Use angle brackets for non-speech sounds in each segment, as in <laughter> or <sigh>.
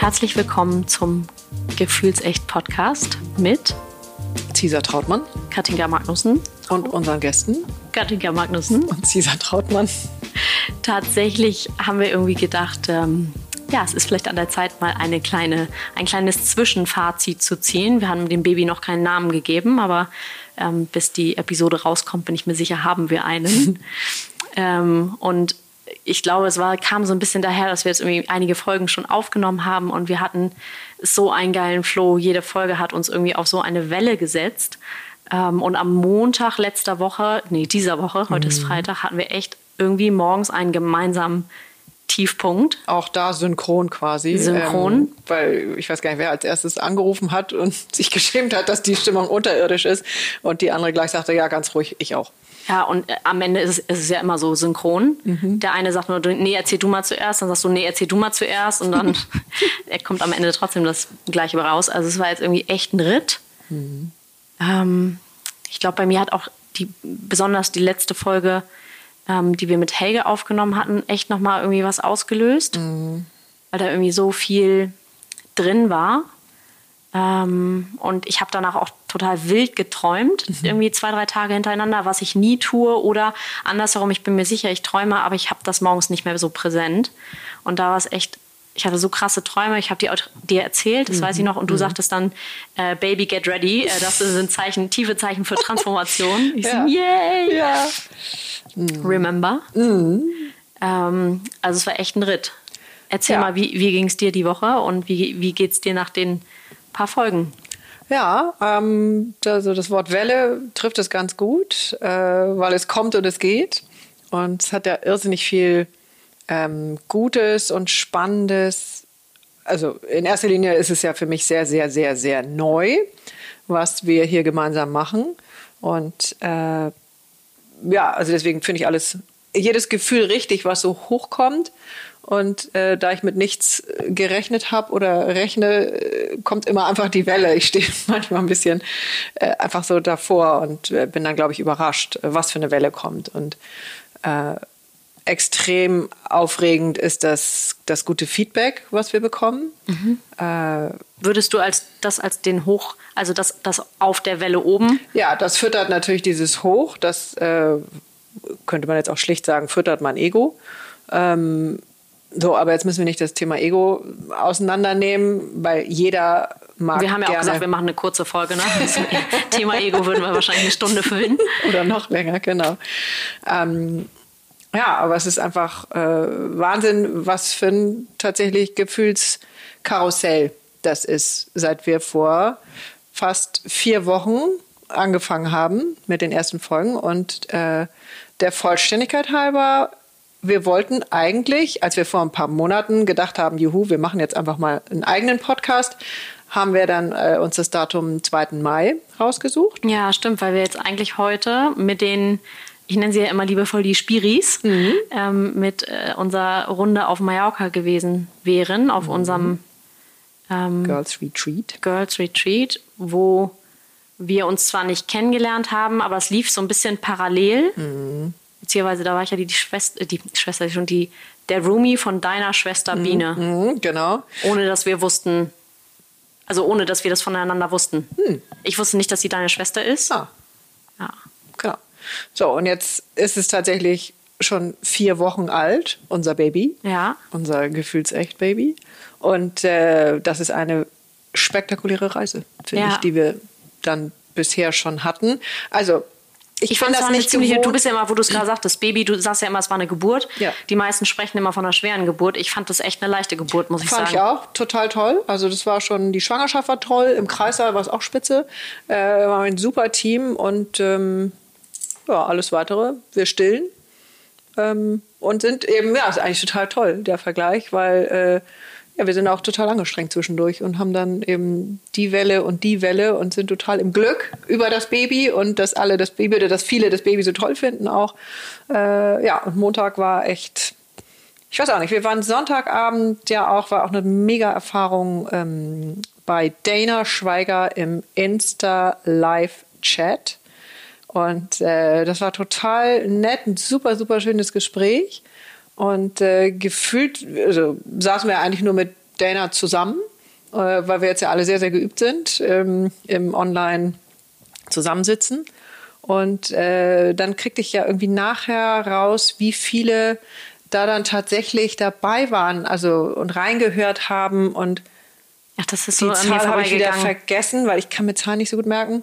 Herzlich willkommen zum Gefühlsecht Podcast mit Cesar Trautmann Katinka Magnussen und unseren Gästen Katinka Magnussen und Cesar Trautmann. Tatsächlich haben wir irgendwie gedacht, ähm, ja, es ist vielleicht an der Zeit, mal eine kleine, ein kleines Zwischenfazit zu ziehen. Wir haben dem Baby noch keinen Namen gegeben, aber ähm, bis die Episode rauskommt, bin ich mir sicher, haben wir einen. <laughs> ähm, und ich glaube, es war, kam so ein bisschen daher, dass wir jetzt irgendwie einige Folgen schon aufgenommen haben und wir hatten so einen geilen Flow. Jede Folge hat uns irgendwie auf so eine Welle gesetzt. Ähm, und am Montag letzter Woche, nee, dieser Woche, heute mhm. ist Freitag, hatten wir echt irgendwie morgens einen gemeinsamen Tiefpunkt. Auch da synchron quasi. Synchron. Ähm, weil ich weiß gar nicht, wer als erstes angerufen hat und <laughs> sich geschämt hat, dass die Stimmung unterirdisch ist. Und die andere gleich sagte, ja, ganz ruhig, ich auch. Ja, und äh, am Ende ist es, ist es ja immer so synchron. Mhm. Der eine sagt nur, nee, erzähl du mal zuerst, dann sagst du, nee, erzähl du mal zuerst und dann <laughs> kommt am Ende trotzdem das Gleiche raus. Also es war jetzt irgendwie echt ein Ritt. Mhm. Ähm, ich glaube, bei mir hat auch die, besonders die letzte Folge, ähm, die wir mit Helge aufgenommen hatten, echt nochmal irgendwie was ausgelöst. Mhm. Weil da irgendwie so viel drin war. Ähm, und ich habe danach auch total wild geträumt, mhm. irgendwie zwei, drei Tage hintereinander, was ich nie tue. Oder andersherum, ich bin mir sicher, ich träume, aber ich habe das morgens nicht mehr so präsent. Und da war es echt, ich hatte so krasse Träume, ich habe die dir erzählt, das mhm. weiß ich noch, und du mhm. sagtest dann, äh, Baby, get ready. Äh, das sind Zeichen, tiefe Zeichen für Transformation. <laughs> Ich ja. so, yay! Ja. Mhm. Remember? Mhm. Ähm, also es war echt ein Ritt. Erzähl ja. mal, wie, wie ging es dir die Woche und wie, wie geht es dir nach den paar Folgen. Ja, ähm, also das Wort Welle trifft es ganz gut, äh, weil es kommt und es geht. Und es hat ja irrsinnig viel ähm, Gutes und Spannendes. Also in erster Linie ist es ja für mich sehr, sehr, sehr, sehr neu, was wir hier gemeinsam machen. Und äh, ja, also deswegen finde ich alles, jedes Gefühl richtig, was so hochkommt. Und äh, da ich mit nichts äh, gerechnet habe oder rechne, äh, kommt immer einfach die Welle. Ich stehe <laughs> manchmal ein bisschen äh, einfach so davor und äh, bin dann, glaube ich, überrascht, was für eine Welle kommt. Und äh, extrem aufregend ist das, das gute Feedback, was wir bekommen. Mhm. Äh, Würdest du als das als den Hoch, also das, das auf der Welle oben? Ja, das füttert natürlich dieses Hoch. Das äh, könnte man jetzt auch schlicht sagen, füttert mein Ego. Ähm, so, aber jetzt müssen wir nicht das Thema Ego auseinandernehmen, weil jeder mag. Wir haben ja gerne auch gesagt, wir machen eine kurze Folge. Ne? Das <laughs> Thema Ego würden wir wahrscheinlich eine Stunde füllen. Oder noch länger, genau. Ähm, ja, aber es ist einfach äh, Wahnsinn, was für ein tatsächlich Gefühlskarussell das ist, seit wir vor fast vier Wochen angefangen haben mit den ersten Folgen. Und äh, der Vollständigkeit halber wir wollten eigentlich, als wir vor ein paar Monaten gedacht haben, juhu, wir machen jetzt einfach mal einen eigenen Podcast, haben wir dann äh, uns das Datum 2. Mai rausgesucht. Ja, stimmt, weil wir jetzt eigentlich heute mit den, ich nenne sie ja immer liebevoll die Spiris, mhm. ähm, mit äh, unserer Runde auf Mallorca gewesen wären, auf mhm. unserem ähm, Girls Retreat. Girls Retreat, wo wir uns zwar nicht kennengelernt haben, aber es lief so ein bisschen parallel. Mhm beziehungsweise da war ich ja die, die Schwester, die Schwester schon die, der Roomie von deiner Schwester mhm, Biene. Mhm, genau. Ohne dass wir wussten, also ohne dass wir das voneinander wussten. Hm. Ich wusste nicht, dass sie deine Schwester ist. Ah. Ja. Genau. So, und jetzt ist es tatsächlich schon vier Wochen alt, unser Baby. Ja. Unser Gefühlsecht-Baby. Und äh, das ist eine spektakuläre Reise, finde ja. ich, die wir dann bisher schon hatten. Also ich, ich fand das nicht ziemlich. Du bist ja immer, wo du es gerade sagtest, Baby, du sagst ja immer, es war eine Geburt. Ja. Die meisten sprechen immer von einer schweren Geburt. Ich fand das echt eine leichte Geburt, muss ich fand sagen. Fand ich auch total toll. Also das war schon, die Schwangerschaft war toll, im Kreißsaal war es auch spitze. Äh, war ein super Team und ähm, ja, alles weitere. Wir stillen. Ähm, und sind eben, ja, ist eigentlich total toll, der Vergleich, weil äh, ja, wir sind auch total angestrengt zwischendurch und haben dann eben die Welle und die Welle und sind total im Glück über das Baby und dass alle das Baby oder dass viele das Baby so toll finden auch. Äh, ja, und Montag war echt, ich weiß auch nicht, wir waren Sonntagabend ja auch, war auch eine mega Erfahrung ähm, bei Dana Schweiger im Insta Live Chat. Und äh, das war total nett, ein super, super schönes Gespräch. Und äh, gefühlt also, saßen wir eigentlich nur mit Dana zusammen, äh, weil wir jetzt ja alle sehr, sehr geübt sind ähm, im Online zusammensitzen. Und äh, dann kriegte ich ja irgendwie nachher raus, wie viele da dann tatsächlich dabei waren, also und reingehört haben und Ach, das ist die so Zahl habe ich wieder vergessen, weil ich kann mir Zahlen nicht so gut merken.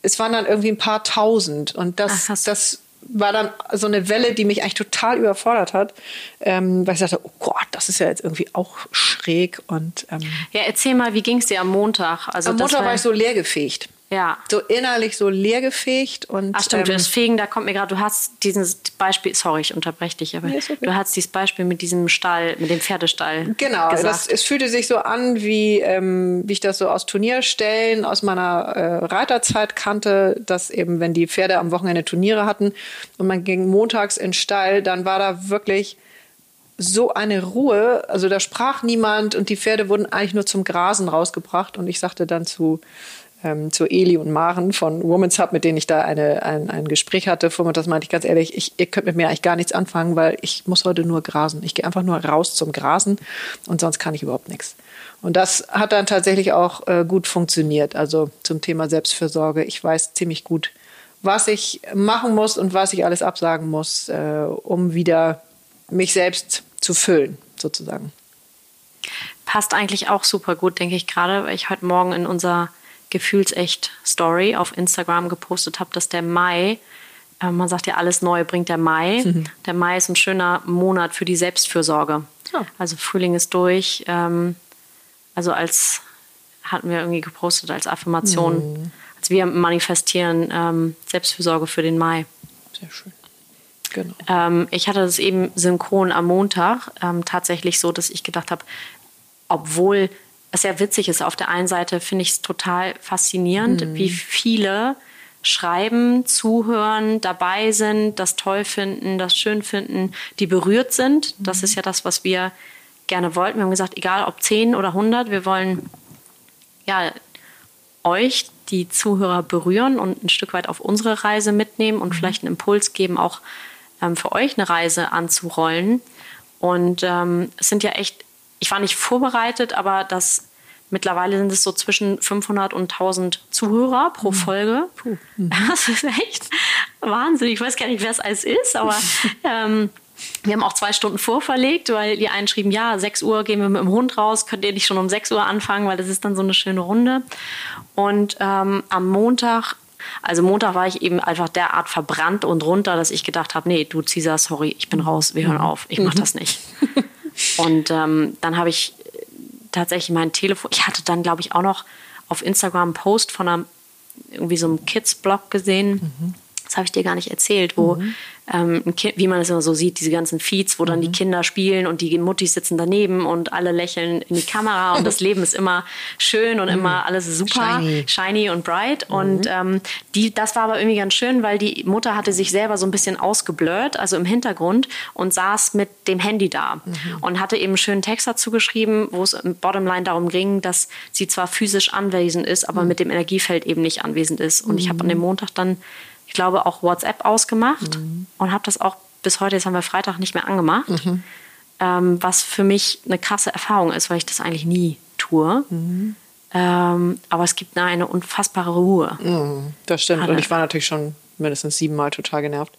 Es waren dann irgendwie ein paar tausend und das, Ach, das war dann so eine Welle, die mich eigentlich total überfordert hat, ähm, weil ich dachte, oh Gott, das ist ja jetzt irgendwie auch schräg und ähm, ja, erzähl mal, wie ging es dir am Montag? Also am Montag war ich so leergefegt. Ja. So innerlich so leergefegt und. Ach stimmt, ähm, das Fegen, da kommt mir gerade, du hast dieses Beispiel, sorry, ich unterbreche dich, aber okay. du hast dieses Beispiel mit diesem Stall, mit dem Pferdestall Genau, das, es fühlte sich so an, wie, ähm, wie ich das so aus Turnierstellen aus meiner äh, Reiterzeit kannte, dass eben, wenn die Pferde am Wochenende Turniere hatten und man ging montags in den Stall, dann war da wirklich so eine Ruhe, also da sprach niemand und die Pferde wurden eigentlich nur zum Grasen rausgebracht und ich sagte dann zu ähm, zu Eli und Maren von Women's Hub, mit denen ich da eine, ein, ein Gespräch hatte. Vormittag das meinte ich ganz ehrlich, ich, ihr könnt mit mir eigentlich gar nichts anfangen, weil ich muss heute nur grasen. Ich gehe einfach nur raus zum Grasen und sonst kann ich überhaupt nichts. Und das hat dann tatsächlich auch äh, gut funktioniert. Also zum Thema Selbstfürsorge. Ich weiß ziemlich gut, was ich machen muss und was ich alles absagen muss, äh, um wieder mich selbst zu füllen, sozusagen. Passt eigentlich auch super gut, denke ich gerade, weil ich heute Morgen in unserer gefühlsecht Story auf Instagram gepostet habe, dass der Mai, äh, man sagt ja, alles Neue bringt der Mai. Der Mai ist ein schöner Monat für die Selbstfürsorge. Ja. Also Frühling ist durch. Ähm, also als hatten wir irgendwie gepostet als Affirmation, als wir manifestieren ähm, Selbstfürsorge für den Mai. Sehr schön. Genau. Ähm, ich hatte das eben synchron am Montag ähm, tatsächlich so, dass ich gedacht habe, obwohl ja witzig ist, auf der einen Seite finde ich es total faszinierend, wie viele schreiben, zuhören, dabei sind, das toll finden, das schön finden, die berührt sind. Das ist ja das, was wir gerne wollten. Wir haben gesagt, egal ob 10 oder 100, wir wollen ja euch, die Zuhörer, berühren und ein Stück weit auf unsere Reise mitnehmen und vielleicht einen Impuls geben, auch ähm, für euch eine Reise anzurollen. Und ähm, es sind ja echt, ich war nicht vorbereitet, aber das mittlerweile sind es so zwischen 500 und 1000 Zuhörer pro Folge. <laughs> Das ist echt Wahnsinn. Ich weiß gar nicht, wer es alles ist, aber <laughs> ähm, wir haben auch zwei Stunden vorverlegt, weil die einen schrieben, ja, 6 Uhr gehen wir mit dem Hund raus, könnt ihr nicht schon um 6 Uhr anfangen, weil das ist dann so eine schöne Runde. Und ähm, am Montag, also Montag war ich eben einfach derart verbrannt und runter, dass ich gedacht habe, nee, du Cesar, sorry, ich bin raus, wir hören auf, ich mache das nicht. <laughs> Und ähm, dann habe ich tatsächlich mein Telefon, ich hatte dann, glaube ich, auch noch auf Instagram einen Post von einem, irgendwie so einem Kids-Blog gesehen. Das habe ich dir gar nicht erzählt, wo ähm, wie man es immer so sieht, diese ganzen Feeds, wo dann die Kinder spielen und die Muttis sitzen daneben und alle lächeln in die Kamera und das <laughs> Leben ist immer schön und immer alles super, Shiny. shiny und bright. Und ähm, die, das war aber irgendwie ganz schön, weil die Mutter hatte sich selber so ein bisschen ausgeblurrt, also im Hintergrund und saß mit dem Handy da und hatte eben einen schönen Text dazu geschrieben, wo es im Bottomline darum ging, dass sie zwar physisch anwesend ist, aber mit dem Energiefeld eben nicht anwesend ist. Und ich habe an dem Montag dann, ich glaube, auch WhatsApp ausgemacht und habe das auch bis heute, jetzt haben wir Freitag, nicht mehr angemacht. Ähm, was für mich eine krasse Erfahrung ist, weil ich das eigentlich nie tue. Ähm, aber es gibt eine unfassbare Ruhe. Das stimmt. Hatte. Und ich war natürlich schon mindestens siebenmal total genervt.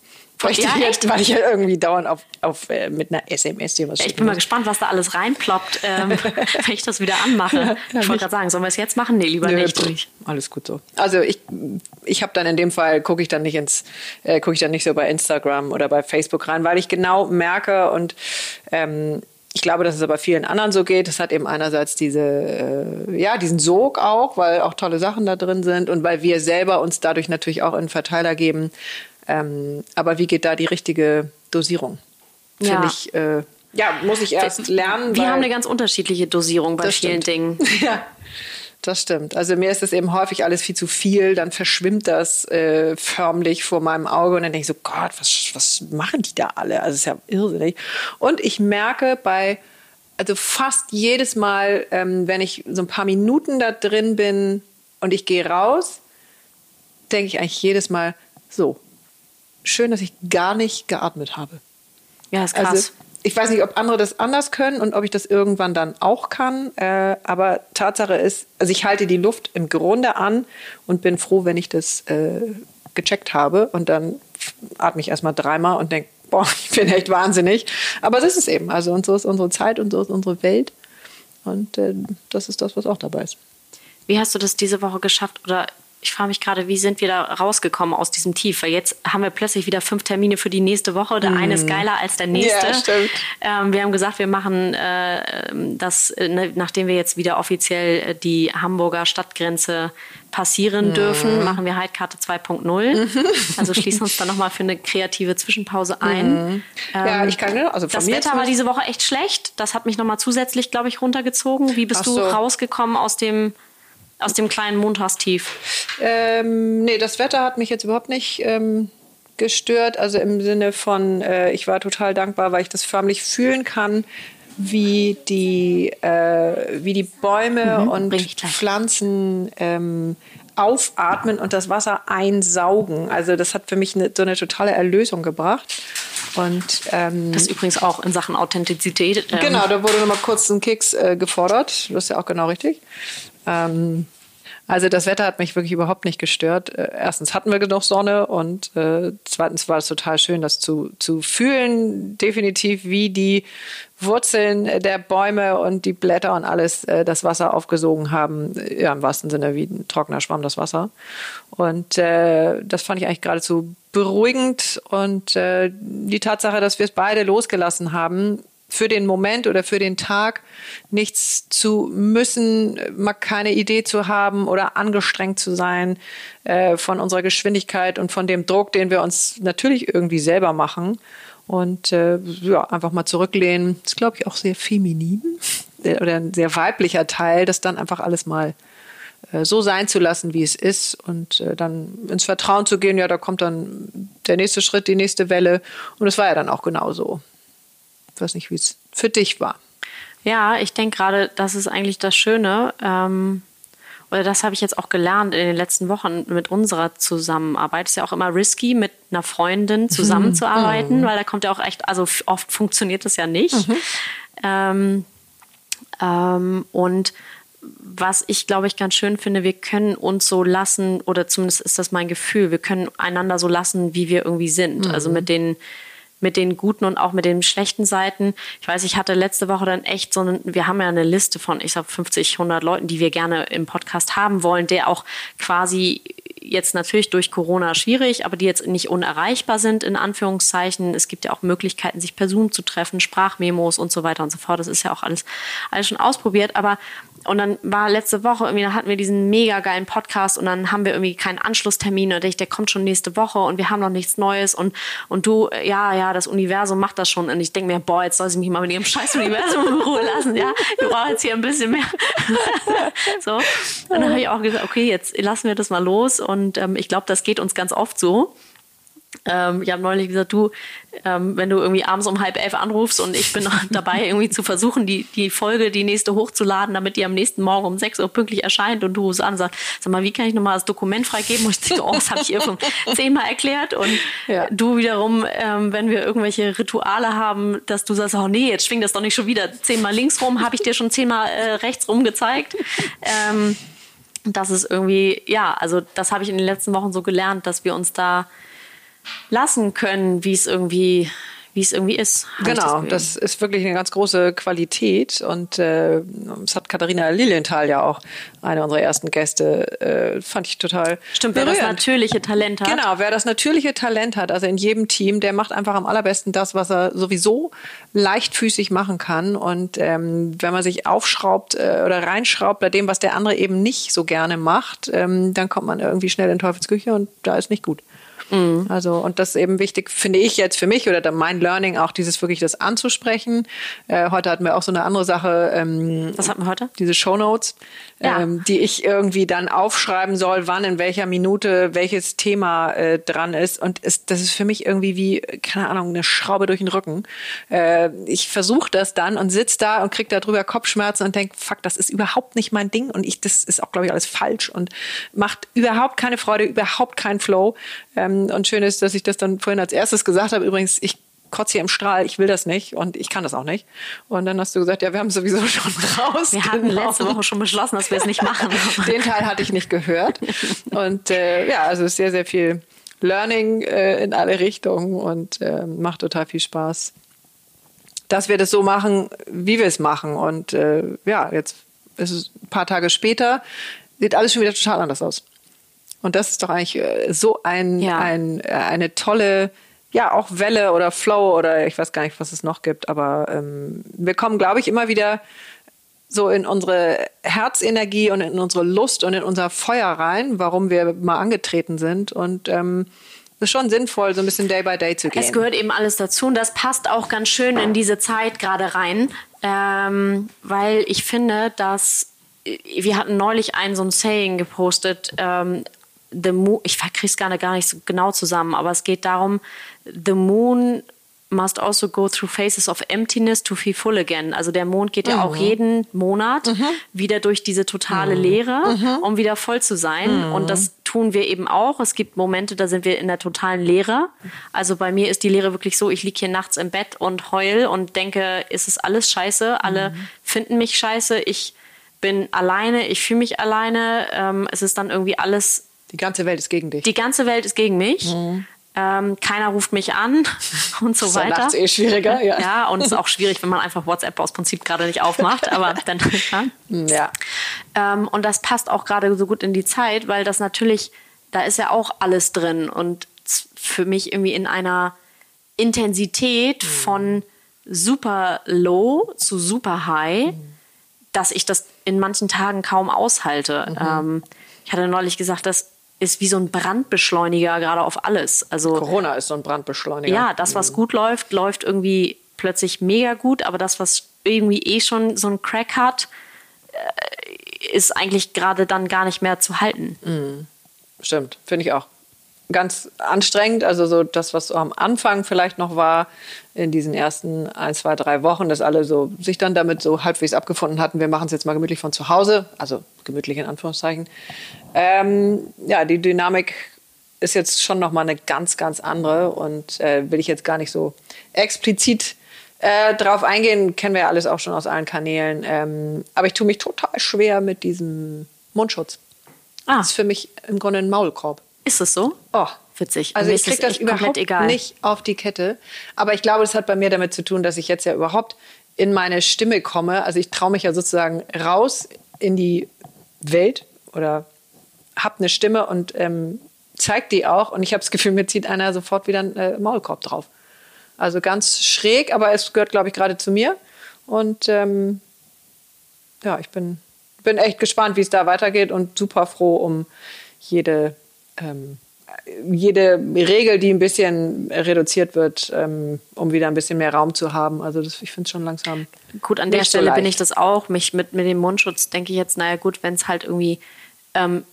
Ich, Ja, jetzt, weil ich ja irgendwie dauernd auf, auf, äh, mit einer SMS dir was Ich bin mal gespannt, was da alles reinploppt, ähm, <laughs> <laughs> wenn ich das wieder anmache. ich wollte gerade sagen, sollen wir es jetzt machen? Nee, lieber Nö, nicht. pff, alles gut so. Also ich, ich habe dann in dem Fall gucke ich dann nicht ins, äh, gucke ich dann nicht so bei Instagram oder bei Facebook rein, weil ich genau merke und ähm, ich glaube, dass es aber vielen anderen so geht. Es hat eben einerseits diese, äh, ja, diesen Sog auch, weil auch tolle Sachen da drin sind und weil wir selber uns dadurch natürlich auch in einen Verteiler geben. Ähm, aber wie geht da die richtige Dosierung? Finde Ja. ich, äh, ja, muss ich erst lernen. Wir haben eine ganz unterschiedliche Dosierung bei Das vielen stimmt. Dingen. <laughs> Ja, das stimmt. Also mir ist es eben häufig alles viel zu viel, dann verschwimmt das äh, förmlich vor meinem Auge und dann denke ich so, Gott, was, was machen die da alle? Also es ist ja irrsinnig. Und ich merke bei, also fast jedes Mal, ähm, wenn ich so ein paar Minuten da drin bin und ich gehe raus, denke ich eigentlich jedes Mal, so, schön, dass ich gar nicht geatmet habe. Ja, ist krass. Also ich weiß nicht, ob andere das anders können und ob ich das irgendwann dann auch kann. Äh, aber Tatsache ist, also ich halte die Luft im Grunde an und bin froh, wenn ich das äh, gecheckt habe. Und dann atme ich erstmal dreimal und denke, boah, <laughs> ich bin echt wahnsinnig. Aber das ist eben, also und so ist unsere Zeit und so ist unsere Welt. Und äh, das ist das, was auch dabei ist. Wie hast du das diese Woche geschafft? Oder ich frage mich gerade, wie sind wir da rausgekommen aus diesem Tief? Weil jetzt haben wir plötzlich wieder fünf Termine für die nächste Woche. Der mm. eine ist mhm. geiler als der nächste. Ja, stimmt. Ähm, wir haben gesagt, wir machen äh, das, äh, ne, nachdem wir jetzt wieder offiziell äh, die Hamburger Stadtgrenze passieren mm. dürfen, machen wir Heidkarte 2.0. Mhm. Also schließen uns dann nochmal für eine kreative Zwischenpause ein. Mm. ja, ich kann also Das Wetter war diese Woche echt schlecht. Das hat mich nochmal zusätzlich, glaube ich, runtergezogen. Wie bist so. du rausgekommen aus dem aus dem kleinen Montagstief? Ähm, nee, das Wetter hat mich jetzt überhaupt nicht ähm, gestört. Also im Sinne von, äh, ich war total dankbar, weil ich das förmlich fühlen kann, wie die, äh, wie die Bäume mhm, und Pflanzen ähm, aufatmen und das Wasser einsaugen. Also das hat für mich eine, so eine totale Erlösung gebracht. Und, ähm, das ist übrigens auch in Sachen Authentizität. Ähm, genau, da wurde nochmal kurz ein Keks äh, gefordert. Das ist ja auch genau richtig. Ähm, also das Wetter hat mich wirklich überhaupt nicht gestört. Äh, erstens hatten wir genug Sonne und äh, zweitens war es total schön, das zu, zu fühlen, definitiv, wie die Wurzeln der Bäume und die Blätter und alles äh, das Wasser aufgesogen haben. Ja, im wahrsten Sinne wie ein trockener Schwamm das Wasser. Und äh, das fand ich eigentlich geradezu beruhigend. Und äh, die Tatsache, dass wir es beide losgelassen haben, für den Moment oder für den Tag nichts zu müssen, mal keine Idee zu haben oder angestrengt zu sein äh, von unserer Geschwindigkeit und von dem Druck, den wir uns natürlich irgendwie selber machen. Und äh, ja, einfach mal zurücklehnen. Das ist, glaube ich, auch sehr feminin oder ein sehr weiblicher Teil, das dann einfach alles mal äh, so sein zu lassen, wie es ist und äh, dann ins Vertrauen zu gehen, ja, da kommt dann der nächste Schritt, die nächste Welle und es war ja dann auch genauso. Ich weiß nicht, wie es für dich war. Ja, ich denke gerade, das ist eigentlich das Schöne. Ähm, oder das habe ich jetzt auch gelernt in den letzten Wochen mit unserer Zusammenarbeit. Es ist ja auch immer risky, mit einer Freundin zusammenzuarbeiten, mhm. weil da kommt ja auch echt, also oft funktioniert das ja nicht. Mhm. Ähm, ähm, und was ich, glaube ich, ganz schön finde, wir können uns so lassen, oder zumindest ist das mein Gefühl, wir können einander so lassen, wie wir irgendwie sind. Mhm. Also mit den mit den guten und auch mit den schlechten Seiten. Ich weiß, ich hatte letzte Woche dann echt so eine, wir haben ja eine Liste von, ich sag 50, 100 Leuten, die wir gerne im Podcast haben wollen, der auch quasi jetzt natürlich durch Corona schwierig, aber die jetzt nicht unerreichbar sind, in Anführungszeichen. Es gibt ja auch Möglichkeiten, sich per Zoom zu treffen, Sprachmemos und so weiter und so fort. Das ist ja auch alles, alles schon ausprobiert. Aber und dann war letzte Woche irgendwie, da hatten wir diesen mega geilen Podcast und dann haben wir irgendwie keinen Anschlusstermin und ich, der kommt schon nächste Woche und wir haben noch nichts Neues und, und du, ja, ja, das Universum macht das schon und ich denke mir, boah, jetzt soll sie mich mal mit ihrem scheiß Universum in Ruhe lassen, ja, wir brauchen jetzt hier ein bisschen mehr. <laughs> so. Und dann habe ich auch gesagt, okay, jetzt lassen wir das mal los und ähm, ich glaube, das geht uns ganz oft so. Ähm, ich habe neulich gesagt, du, ähm, wenn du irgendwie abends um halb elf anrufst und ich bin <laughs> dabei, irgendwie zu versuchen, die, die Folge, die nächste hochzuladen, damit die am nächsten Morgen um sechs Uhr pünktlich erscheint und du rufst an und sagst, sag mal, wie kann ich nochmal das Dokument freigeben? Und ich denke, oh, das habe ich ihr schon <laughs> zehnmal erklärt. Und ja. du wiederum, ähm, wenn wir irgendwelche Rituale haben, dass du sagst, oh nee, jetzt schwingt das doch nicht schon wieder zehnmal links rum, habe ich dir schon zehnmal äh, rechts rum gezeigt. Ähm, das ist irgendwie, ja, also das habe ich in den letzten Wochen so gelernt, dass wir uns da lassen können, wie es irgendwie wie es irgendwie ist. Genau, das, das, ist wirklich eine ganz große Qualität und äh, das hat Katharina Lilienthal ja auch, eine unserer ersten Gäste, äh, fand ich total Stimmt, berührend. wer das natürliche Talent hat. Genau, wer das natürliche Talent hat, also in jedem Team, der macht einfach am allerbesten das, was er sowieso leichtfüßig machen kann und ähm, wenn man sich aufschraubt äh, oder reinschraubt bei dem, was der andere eben nicht so gerne macht, ähm, dann kommt man irgendwie schnell in Teufelsküche und da ist nicht gut. Mhm. Also, und das ist eben wichtig, finde ich jetzt für mich oder mein Learning auch, dieses wirklich das anzusprechen. Äh, heute hatten wir auch so eine andere Sache. Ähm, Was hatten wir heute? Diese Show Notes, ja. ähm, die ich irgendwie dann aufschreiben soll, wann, in welcher Minute welches Thema äh, dran ist. Und ist, das ist für mich irgendwie wie, keine Ahnung, eine Schraube durch den Rücken. Äh, ich versuche das dann und sitze da und kriege darüber Kopfschmerzen und denke, fuck, das ist überhaupt nicht mein Ding und ich, das ist auch, glaube ich, alles falsch und macht überhaupt keine Freude, überhaupt keinen Flow. Ähm, und schön ist, dass ich das dann vorhin als erstes gesagt habe. Übrigens, ich kotze hier im Strahl, ich will das nicht und ich kann das auch nicht. Und dann hast du gesagt, ja, wir haben sowieso <laughs> schon raus. Wir hatten letzte Woche schon beschlossen, dass wir es nicht machen. <laughs> Den Teil hatte ich nicht gehört. Und äh, ja, also sehr, sehr viel Learning äh, in alle Richtungen und äh, macht total viel Spaß, dass wir das so machen, wie wir es machen. Und äh, ja, jetzt ist es ein paar Tage später, sieht alles schon wieder total anders aus. Und das ist doch eigentlich äh, so ein, Ja. ein, äh, eine tolle, ja, auch Welle oder Flow oder ich weiß gar nicht, was es noch gibt, aber ähm, wir kommen, glaube ich, immer wieder so in unsere Herzenergie und in unsere Lust und in unser Feuer rein, warum wir mal angetreten sind. Und ähm, es ist schon sinnvoll, so ein bisschen Day by Day zu gehen. Es gehört eben alles dazu und das passt auch ganz schön in diese Zeit gerade rein, ähm, weil ich finde, dass äh, wir hatten neulich ein so ein Saying gepostet. Ähm, the moon, ich krieg's gar nicht, gar nicht so genau zusammen, aber es geht darum, the moon must also go through phases of emptiness to feel full again. Also der Mond geht ja auch jeden Monat wieder durch diese totale Leere, um wieder voll zu sein. Und das tun wir eben auch. Es gibt Momente, da sind wir in der totalen Leere. Also bei mir ist die Leere wirklich so, ich liege hier nachts im Bett und heul und denke, ist es alles scheiße? Alle finden mich scheiße. Ich bin alleine, ich fühle mich alleine. Ähm, es ist dann irgendwie alles Die ganze Welt ist gegen dich. die ganze Welt ist gegen mich. Ähm, keiner ruft mich an <laughs> und so ist ja weiter. nachts eh schwieriger, ja. ja, und es ist auch schwierig, wenn man einfach WhatsApp aus Prinzip gerade nicht aufmacht. Aber <laughs> dann, ja. ja. Ähm, und das passt auch gerade so gut in die Zeit, weil das natürlich, da ist ja auch alles drin. Und für mich irgendwie in einer Intensität von super low zu super high, dass ich das in manchen Tagen kaum aushalte. Ähm, ich hatte neulich gesagt, das ist wie so ein Brandbeschleuniger gerade auf alles. Also Corona ist so ein Brandbeschleuniger. ja, das, was gut läuft, läuft irgendwie plötzlich mega gut, aber das, was irgendwie eh schon so einen Crack hat, äh, ist eigentlich gerade dann gar nicht mehr zu halten. Stimmt, finde ich auch. Ganz anstrengend, also so das, was so am Anfang vielleicht noch war, in diesen ersten ein, zwei, drei Wochen, dass alle so sich dann damit so halbwegs abgefunden hatten, wir machen es jetzt mal gemütlich von zu Hause, also gemütlich in Anführungszeichen. Ähm, ja, die Dynamik ist jetzt schon nochmal eine ganz, ganz andere und äh, will ich jetzt gar nicht so explizit äh, drauf eingehen, kennen wir ja alles auch schon aus allen Kanälen. Ähm, aber ich tue mich total schwer mit diesem Mundschutz. Ah, Das ist für mich im Grunde ein Maulkorb. ist es so? Oh. Witzig. Also ich kriege das überhaupt egal. nicht auf die Kette. Aber ich glaube, das hat bei mir damit zu tun, dass ich jetzt ja überhaupt in meine Stimme komme. Also ich traue mich ja sozusagen raus in die Welt oder habe eine Stimme und ähm, zeigt die auch. Und ich habe das Gefühl, mir zieht einer sofort wieder einen äh, Maulkorb drauf. Also ganz schräg, aber es gehört, glaube ich, gerade zu mir. Und ähm, ja, ich bin, bin echt gespannt, wie es da weitergeht und super froh um jede, ähm, jede Regel, die ein bisschen reduziert wird, ähm, um wieder ein bisschen mehr Raum zu haben. Also das, ich finde es schon langsam. Gut, an der nicht so Stelle bin ich das auch. Mich mit, mit dem Mundschutz denke ich jetzt, naja gut, wenn es halt irgendwie ähm,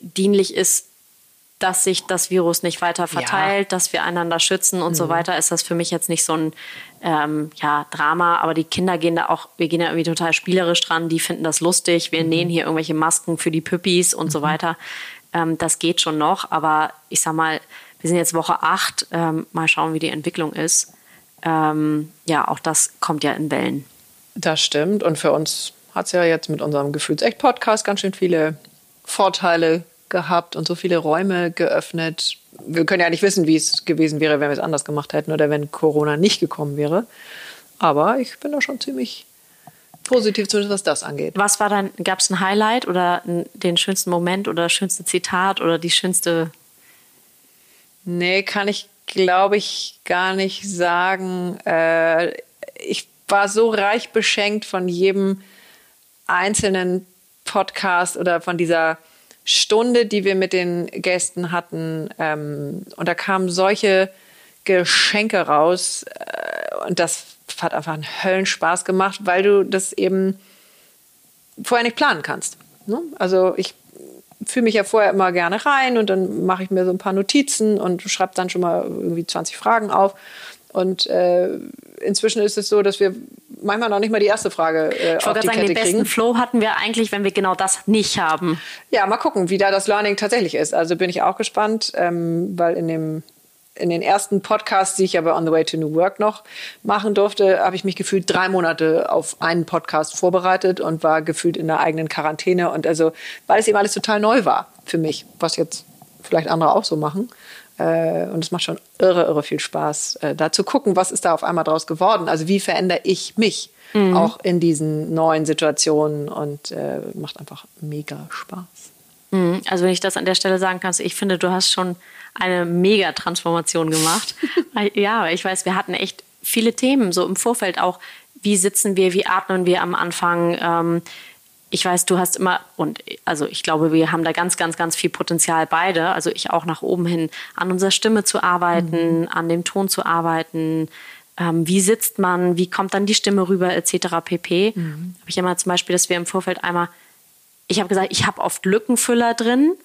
dienlich ist, dass sich das Virus nicht weiter verteilt, dass wir einander schützen und so Mhm. weiter, ist das für mich jetzt nicht so ein ähm, ja, Drama. Aber die Kinder gehen da auch, wir gehen da irgendwie total spielerisch dran, die finden das lustig, Mhm. wir nähen hier irgendwelche Masken für die Püppis und so weiter. Ähm, das geht schon noch, aber ich sag mal, wir sind jetzt Woche 8, ähm, mal schauen, wie die Entwicklung ist. Ähm, ja, auch das kommt ja in Wellen. Das stimmt. Und für uns hat es ja jetzt mit unserem Gefühlsecht-Podcast ganz schön viele Vorteile gehabt und so viele Räume geöffnet. Wir können ja nicht wissen, wie es gewesen wäre, wenn wir es anders gemacht hätten oder wenn Corona nicht gekommen wäre. Aber ich bin da schon ziemlich positiv, zumindest was das angeht. Was war dann, gab es ein Highlight oder den schönsten Moment oder das schönste Zitat oder die schönste, Nee, kann ich, glaube ich, gar nicht sagen. Äh, ich war so reich beschenkt von jedem einzelnen Podcast oder von dieser Stunde, die wir mit den Gästen hatten. Ähm, und da kamen solche Geschenke raus. Äh, und das hat einfach einen Höllenspaß gemacht, weil du das eben vorher nicht planen kannst. Ne? Also ich fühle mich ja vorher immer gerne rein und dann mache ich mir so ein paar Notizen und schreibe dann schon mal irgendwie 20 Fragen auf. Und äh, inzwischen ist es so, dass wir manchmal noch nicht mal die erste Frage äh, ich auf die sagen, Kette den besten kriegen. Flow hatten wir eigentlich, wenn wir genau das nicht haben. Ja, mal gucken, wie da das Learning tatsächlich ist. Also bin ich auch gespannt, ähm, weil in dem in den ersten Podcasts, die ich ja bei On the Way to New Work noch machen durfte, habe ich mich gefühlt drei Monate auf einen Podcast vorbereitet und war gefühlt in der eigenen Quarantäne. Und also, weil es eben alles total neu war für mich, was jetzt vielleicht andere auch so machen. Äh, und es macht schon irre, irre viel Spaß, äh, da zu gucken, was ist da auf einmal draus geworden. Also wie verändere ich mich mhm. auch in diesen neuen Situationen und äh, macht einfach mega Spaß. Mhm. Also wenn ich das an der Stelle sagen kann, ich finde, du hast schon eine mega Transformation gemacht. <laughs> ja, ich weiß, wir hatten echt viele Themen so im Vorfeld auch. Wie sitzen wir, wie atmen wir am Anfang? Ähm, ich weiß, du hast immer, und also ich glaube, wir haben da ganz, ganz, ganz viel Potenzial beide. Also ich auch nach oben hin, an unserer Stimme zu arbeiten, mhm. an dem Ton zu arbeiten. Ähm, wie sitzt man, wie kommt dann die Stimme rüber, etc. pp. Mhm. Habe ich immer zum Beispiel, dass wir im Vorfeld einmal, ich habe gesagt, ich habe oft Lückenfüller drin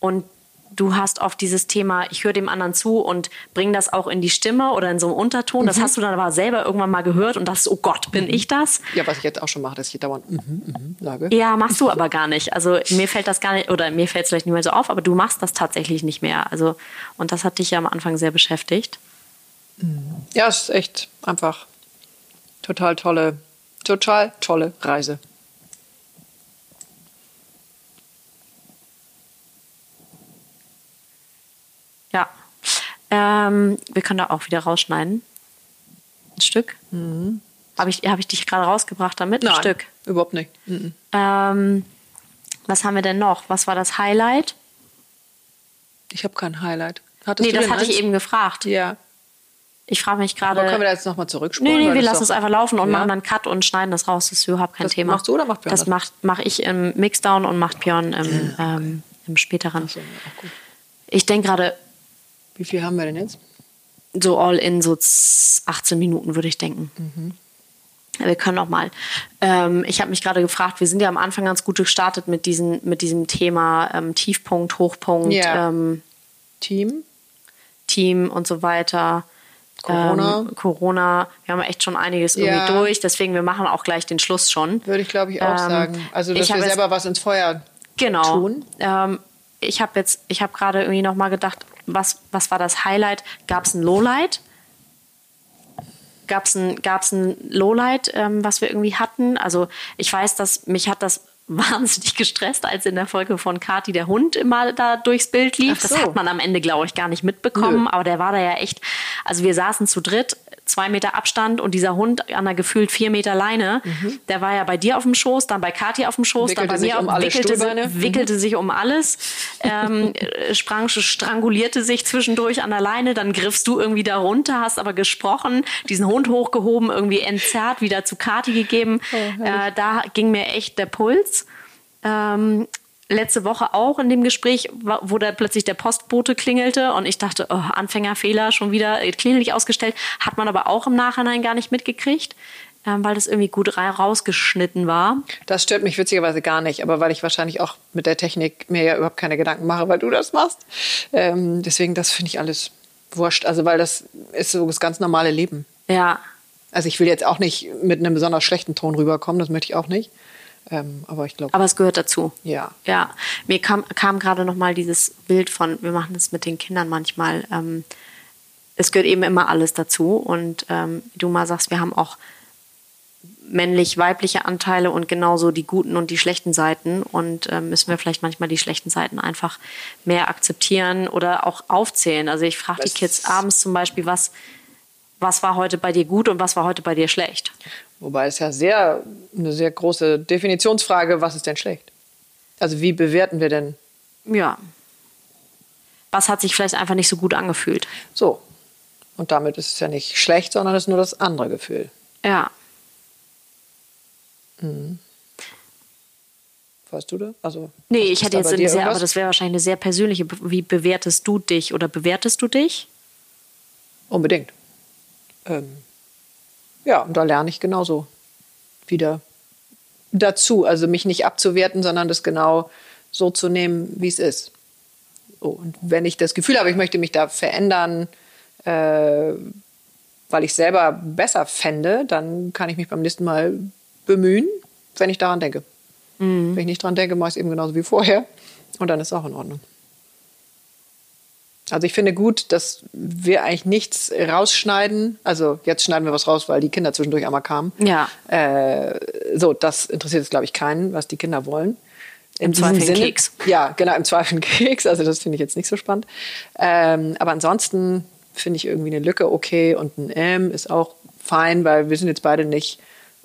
und du hast oft dieses Thema, ich höre dem anderen zu und bringe das auch in die Stimme oder in so einem Unterton. Das mhm. hast du dann aber selber irgendwann mal gehört und dachtest, oh Gott, bin mhm. ich das? Ja, was ich jetzt auch schon mache, dass ich dauernd mhm, mhm, sage. Ja, machst du aber gar nicht. Also mir fällt das gar nicht, oder mir fällt es vielleicht nicht mehr so auf, aber du machst das tatsächlich nicht mehr. Also, und das hat dich ja am Anfang sehr beschäftigt. Mhm. Ja, es ist echt einfach total tolle, total tolle Reise. Ähm, wir können da auch wieder rausschneiden. Ein Stück. Mhm. Habe ich, hab ich dich gerade rausgebracht damit? Nein, Ein Stück. Überhaupt nicht. Mhm. Ähm, was haben wir denn noch? Was war das Highlight? Ich habe kein Highlight. Hattest nee, das hatte eins? ich eben gefragt. Ja. Ich frage mich gerade. können wir da jetzt nochmal zurückspulen? Nee, nee, wir lassen es einfach laufen und ja. machen dann Cut und schneiden das raus. Das ist überhaupt kein das Thema. Machst du oder macht Björn das? Das mache ich im Mixdown und macht Björn im, ja. ähm, im späteren. So, ich denke gerade, wie viel haben wir denn jetzt? So all in so 18 Minuten, würde ich denken. Mhm. Wir können noch mal. Ähm, ich habe mich gerade gefragt, wir sind ja am Anfang ganz gut gestartet mit, diesen, mit diesem Thema ähm, Tiefpunkt, Hochpunkt, ja. ähm, Team. Team und so weiter. Corona. Ähm, Corona. Wir haben echt schon einiges irgendwie ja. durch. Deswegen, wir machen auch gleich den Schluss schon. Würde ich, glaube ich, auch ähm, sagen. Also, dass wir selber was ins Feuer genau. tun. Ähm, ich habe jetzt, ich habe gerade irgendwie noch mal gedacht, was, was war das Highlight? Gab es ein Lowlight? Gab es ein, gab's ein Lowlight, ähm, was wir irgendwie hatten? Also ich weiß, dass mich hat das <laughs> wahnsinnig gestresst, als in der Folge von Kati der Hund immer da durchs Bild lief. So. Das hat man am Ende, glaube ich, gar nicht mitbekommen. Nö. Aber der war da ja echt. Also wir saßen zu dritt zwei Meter Abstand und dieser Hund an einer gefühlt vier Meter Leine, mhm. der war ja bei dir auf dem Schoß, dann bei Kathi auf dem Schoß, wickelte dann bei mir um auf, wickelte, sich, wickelte mhm. sich um alles, ähm, <laughs> sprang, strangulierte sich zwischendurch an der Leine, dann griffst du irgendwie da runter, hast aber gesprochen, diesen Hund hochgehoben, irgendwie entzerrt, wieder zu Kathi gegeben. Oh, äh, da ging mir echt der Puls. Ähm, letzte Woche auch in dem Gespräch, wo da plötzlich der Postbote klingelte und ich dachte, oh, Anfängerfehler schon wieder klingel nicht ausgestellt, hat man aber auch im Nachhinein gar nicht mitgekriegt, ähm, weil das irgendwie gut rausgeschnitten war. Das stört mich witzigerweise gar nicht, aber weil ich wahrscheinlich auch mit der Technik mir ja überhaupt keine Gedanken mache, weil du das machst. Ähm, deswegen, das finde ich alles wurscht. Also, weil das ist so das ganz normale Leben. Ja. Also ich will jetzt auch nicht mit einem besonders schlechten Ton rüberkommen, das möchte ich auch nicht. Ähm, aber ich glaube. Aber es gehört dazu. Ja. Ja. Mir kam, kam gerade noch mal dieses Bild von, wir machen das mit den Kindern manchmal. Ähm, es gehört eben immer alles dazu. Und ähm, wie du mal sagst, wir haben auch männlich-weibliche Anteile und genauso die guten und die schlechten Seiten. Und ähm, müssen wir vielleicht manchmal die schlechten Seiten einfach mehr akzeptieren oder auch aufzählen. Also ich frage die Kids abends zum Beispiel, was, was war heute bei dir gut und was war heute bei dir schlecht? Wobei es ja sehr, eine sehr große Definitionsfrage, was ist denn schlecht? Also wie bewerten wir denn? Ja. Was hat sich vielleicht einfach nicht so gut angefühlt? So. Und damit ist es ja nicht schlecht, sondern es ist nur das andere Gefühl. Ja. Mhm. Weißt du das? Also, nee, ich hätte jetzt eine sehr, aber das wäre wahrscheinlich eine sehr persönliche. Wie bewertest du dich oder bewertest du dich? Unbedingt. Ähm, ja, und da lerne ich genauso wieder dazu. Also mich nicht abzuwerten, sondern das genau so zu nehmen, wie es ist. So, und wenn ich das Gefühl habe, ich möchte mich da verändern, äh, weil ich selber besser fände, dann kann ich mich beim nächsten Mal bemühen, wenn ich daran denke. Mhm. Wenn ich nicht daran denke, mache ich es eben genauso wie vorher. Und dann ist es auch in Ordnung. Also ich finde gut, dass wir eigentlich nichts rausschneiden. Also jetzt schneiden wir was raus, weil die Kinder zwischendurch einmal kamen. Ja. Äh, so, das interessiert jetzt, glaube ich, keinen, was die Kinder wollen. In Im Zweifel Sinne- Keks. Ja, genau, im Zweifel <laughs> Keks. Also das finde ich jetzt nicht so spannend. Ähm, aber ansonsten finde ich irgendwie eine Lücke okay und ein M ist auch fein, weil wir sind jetzt beide nicht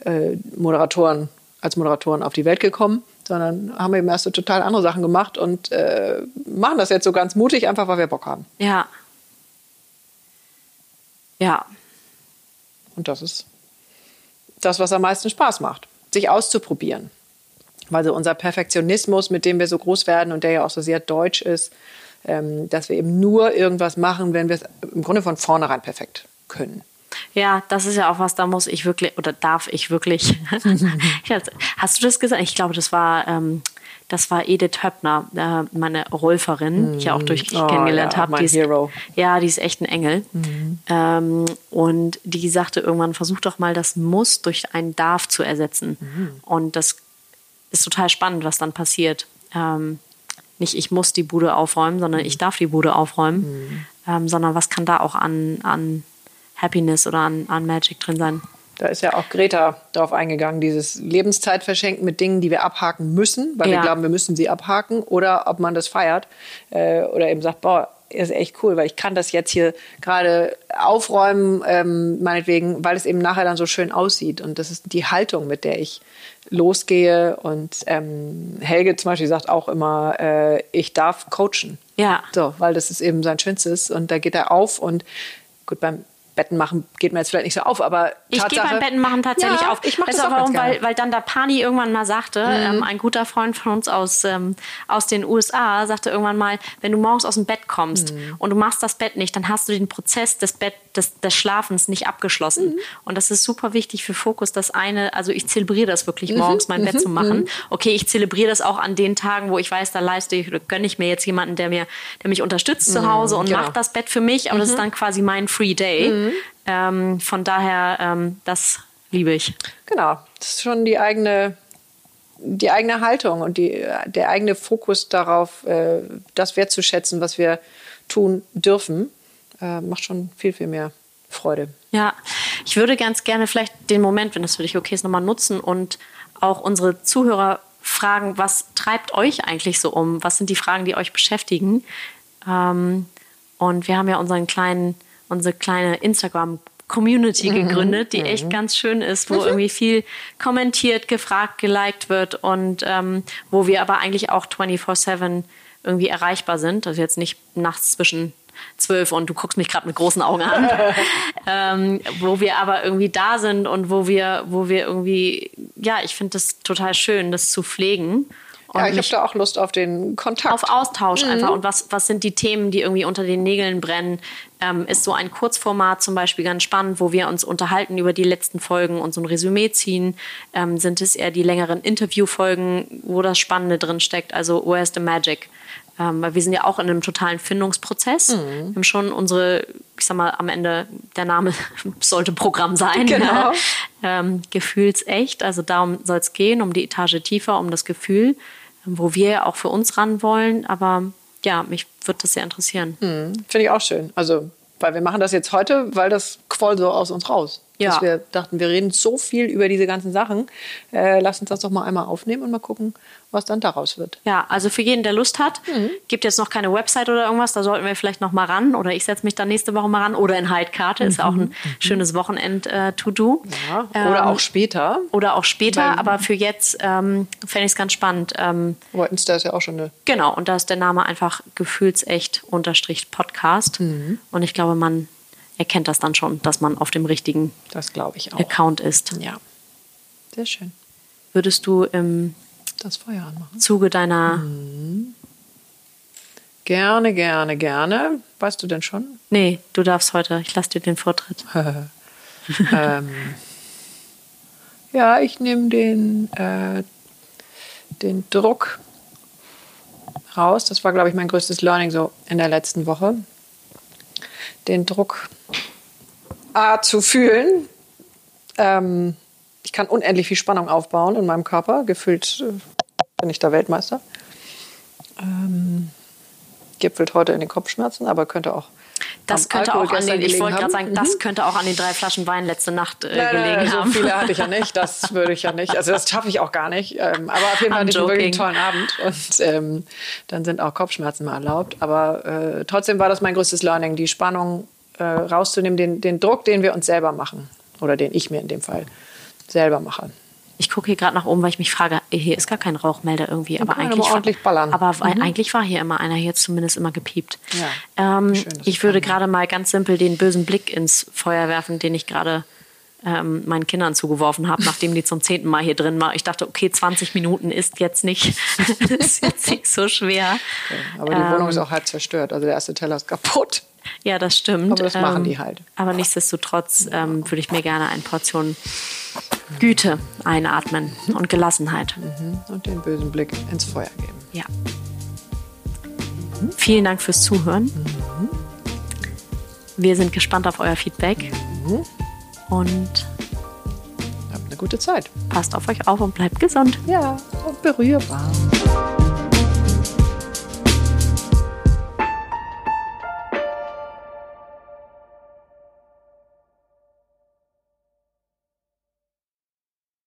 äh, Moderatoren, als Moderatoren auf die Welt gekommen, sondern haben eben erst so total andere Sachen gemacht und äh, machen das jetzt so ganz mutig, einfach weil wir Bock haben. Ja. Ja. Und das ist das, was am meisten Spaß macht, sich auszuprobieren. Weil so unser Perfektionismus, mit dem wir so groß werden und der ja auch so sehr deutsch ist, ähm, dass wir eben nur irgendwas machen, wenn wir es im Grunde von vornherein perfekt können. Ja, das ist ja auch was, da muss ich wirklich, oder darf ich wirklich. <laughs> Hast du das gesagt? Ich glaube, das war, ähm, das war Edith Höppner, äh, meine Rolferin, die ich ja auch durch Oh, kennengelernt ja, habe. mein Die ist, Hero. Ja, die ist echt ein Engel. Ähm, und die sagte irgendwann, versuch doch mal das Muss durch ein Darf zu ersetzen. Und das ist total spannend, was dann passiert. Ähm, nicht ich muss die Bude aufräumen, sondern ich darf die Bude aufräumen, ähm, sondern was kann da auch an, an Happiness oder an, an Magic drin sein. Da ist ja auch Greta drauf eingegangen, dieses Lebenszeit verschenken mit Dingen, die wir abhaken müssen, weil wir Ja. glauben, wir müssen sie abhaken, oder ob man das feiert äh, oder eben sagt, boah, ist echt cool, weil ich kann das jetzt hier gerade aufräumen, ähm, meinetwegen, weil es eben nachher dann so schön aussieht. Und das ist die Haltung, mit der ich losgehe. Und ähm, Helge zum Beispiel sagt auch immer, äh, ich darf coachen. Ja. So, weil das ist eben sein Schönstes. Und da geht er auf und gut, beim Betten machen geht mir jetzt vielleicht nicht so auf, aber Ich gehe beim Betten machen tatsächlich ja, auf. Ich mach weißt das auch warum? Mhm. Weil, weil dann der Pani irgendwann mal sagte, ähm, ein guter Freund von uns aus, ähm, aus den USA sagte irgendwann mal, wenn du morgens aus dem Bett kommst Mhm. und du machst das Bett nicht, dann hast du den Prozess des Bett, des, des Schlafens nicht abgeschlossen. Mhm. Und das ist super wichtig für Fokus, das eine, also ich zelebriere das Mhm. wirklich morgens, mein Bett zu machen. Okay, ich zelebriere das auch an den Tagen, wo ich weiß, da leiste ich oder gönne ich mir jetzt jemanden, der mir, der mich unterstützt zu Hause und genau. macht das Bett für mich, aber das ist dann quasi mein Free Day. Ähm, von daher, ähm, das liebe ich. Genau, das ist schon die eigene, die eigene Haltung und die, der eigene Fokus darauf, äh, das wertzuschätzen, was wir tun dürfen, äh, macht schon viel, viel mehr Freude. Ja, ich würde ganz gerne vielleicht den Moment, wenn das für dich okay ist, nochmal nutzen und auch unsere Zuhörer fragen, was treibt euch eigentlich so um? Was sind die Fragen, die euch beschäftigen? Ähm, und wir haben ja unseren kleinen, unsere kleine Instagram-Community gegründet, die echt ganz schön ist, wo irgendwie viel kommentiert, gefragt, geliked wird und ähm, wo wir aber eigentlich auch 24-7 irgendwie erreichbar sind. Also jetzt nicht nachts zwischen zwölf und du guckst mich gerade mit großen Augen an, <laughs> ähm, wo wir aber irgendwie da sind und wo wir, wo wir irgendwie, ja, ich finde das total schön, das zu pflegen. Und Ja, ich habe da auch Lust auf den Kontakt. auf Austausch einfach. Mhm. Und was, was sind die Themen, die irgendwie unter den Nägeln brennen? Ähm, ist so ein Kurzformat zum Beispiel ganz spannend, wo wir uns unterhalten über die letzten Folgen und so ein Resümee ziehen? Ähm, sind es eher die längeren Interviewfolgen, wo das Spannende drin steckt? Also Where's the Magic? Ähm, weil wir sind ja auch in einem totalen Findungsprozess. Mhm. Wir haben schon unsere, ich sag mal, am Ende der Name <laughs> sollte Programm sein. Genau. ähm, gefühlsecht. Also darum soll es gehen, um die Etage tiefer, um das Gefühl, wo wir auch für uns ran wollen. Aber ja, mich würde das sehr interessieren. Finde ich auch schön. Also, weil wir machen das jetzt heute, weil das quoll so aus uns raus. Ja. Dass wir dachten, wir reden so viel über diese ganzen Sachen. Äh, lass uns das doch mal einmal aufnehmen und mal gucken, was dann daraus wird. Ja, also für jeden, der Lust hat, gibt jetzt noch keine Website oder irgendwas, da sollten wir vielleicht noch mal ran oder ich setze mich dann nächste Woche mal ran oder in Heidkarte, ist auch ein schönes Wochenend-To-Do. Ja, oder Ähm, auch später. Oder auch später, Weil- aber für jetzt ähm, fände ich es ganz spannend. Ähm, Insta ist ja auch schon eine. genau, und da ist der Name einfach gefühlsecht unterstrich Podcast. Und ich glaube, man erkennt das dann schon, dass man auf dem richtigen Das glaube ich auch. Account ist. Ja. Sehr schön. Würdest du im Das Feuer anmachen. Zuge deiner. Gerne, gerne, gerne. Weißt du denn schon? Nee, du darfst heute. Ich lasse dir den Vortritt. <laughs> ähm, ja, ich nehme den, äh, den Druck raus. Das war, glaube ich, mein größtes Learning so in der letzten Woche. Den Druck A, zu fühlen. Ähm, ich kann unendlich viel Spannung aufbauen in meinem Körper. Gefühlt äh, bin ich da Weltmeister. Ähm, gipfelt heute in den Kopfschmerzen, aber könnte auch. Das könnte Alkohol auch an den, ich wollte gerade haben. Mhm. sagen, das könnte auch an den drei Flaschen Wein letzte Nacht äh, Nein, nein, gelegen so haben. viele hatte ich ja nicht, das <laughs> würde ich ja nicht. Also das schaffe ich auch gar nicht. Ähm, aber auf jeden Fall hatte ich einen wirklich tollen Abend und ähm, dann sind auch Kopfschmerzen mal erlaubt. Aber äh, trotzdem war das mein größtes Learning, die Spannung äh, rauszunehmen, den, den Druck, den wir uns selber machen oder den ich mir in dem Fall selber mache. Ich gucke hier gerade nach oben, weil ich mich frage, hier ist gar kein Rauchmelder irgendwie. Aber eigentlich, aber ordentlich ballern. Mhm. aber weil- eigentlich war hier immer einer, hier zumindest immer gepiept. Ja, ähm, schön, ich würde gerade mal ganz simpel den bösen Blick ins Feuer werfen, den ich gerade ähm, meinen Kindern zugeworfen habe, nachdem die zum zehnten Mal hier drin war. Ich dachte, okay, 20 Minuten ist jetzt nicht, <laughs> ist jetzt nicht so schwer. Aber die Wohnung ist auch halb zerstört. Also der erste Teller ist kaputt. Ja, das stimmt. Aber das machen die halt. Aber nichtsdestotrotz ähm, würde ich mir gerne eine Portion Güte einatmen und Gelassenheit. Und den bösen Blick ins Feuer geben. Ja. Vielen Dank fürs Zuhören. Wir sind gespannt auf euer Feedback. Und Habt eine gute Zeit. passt auf euch auf und bleibt gesund. Ja, und berührbar.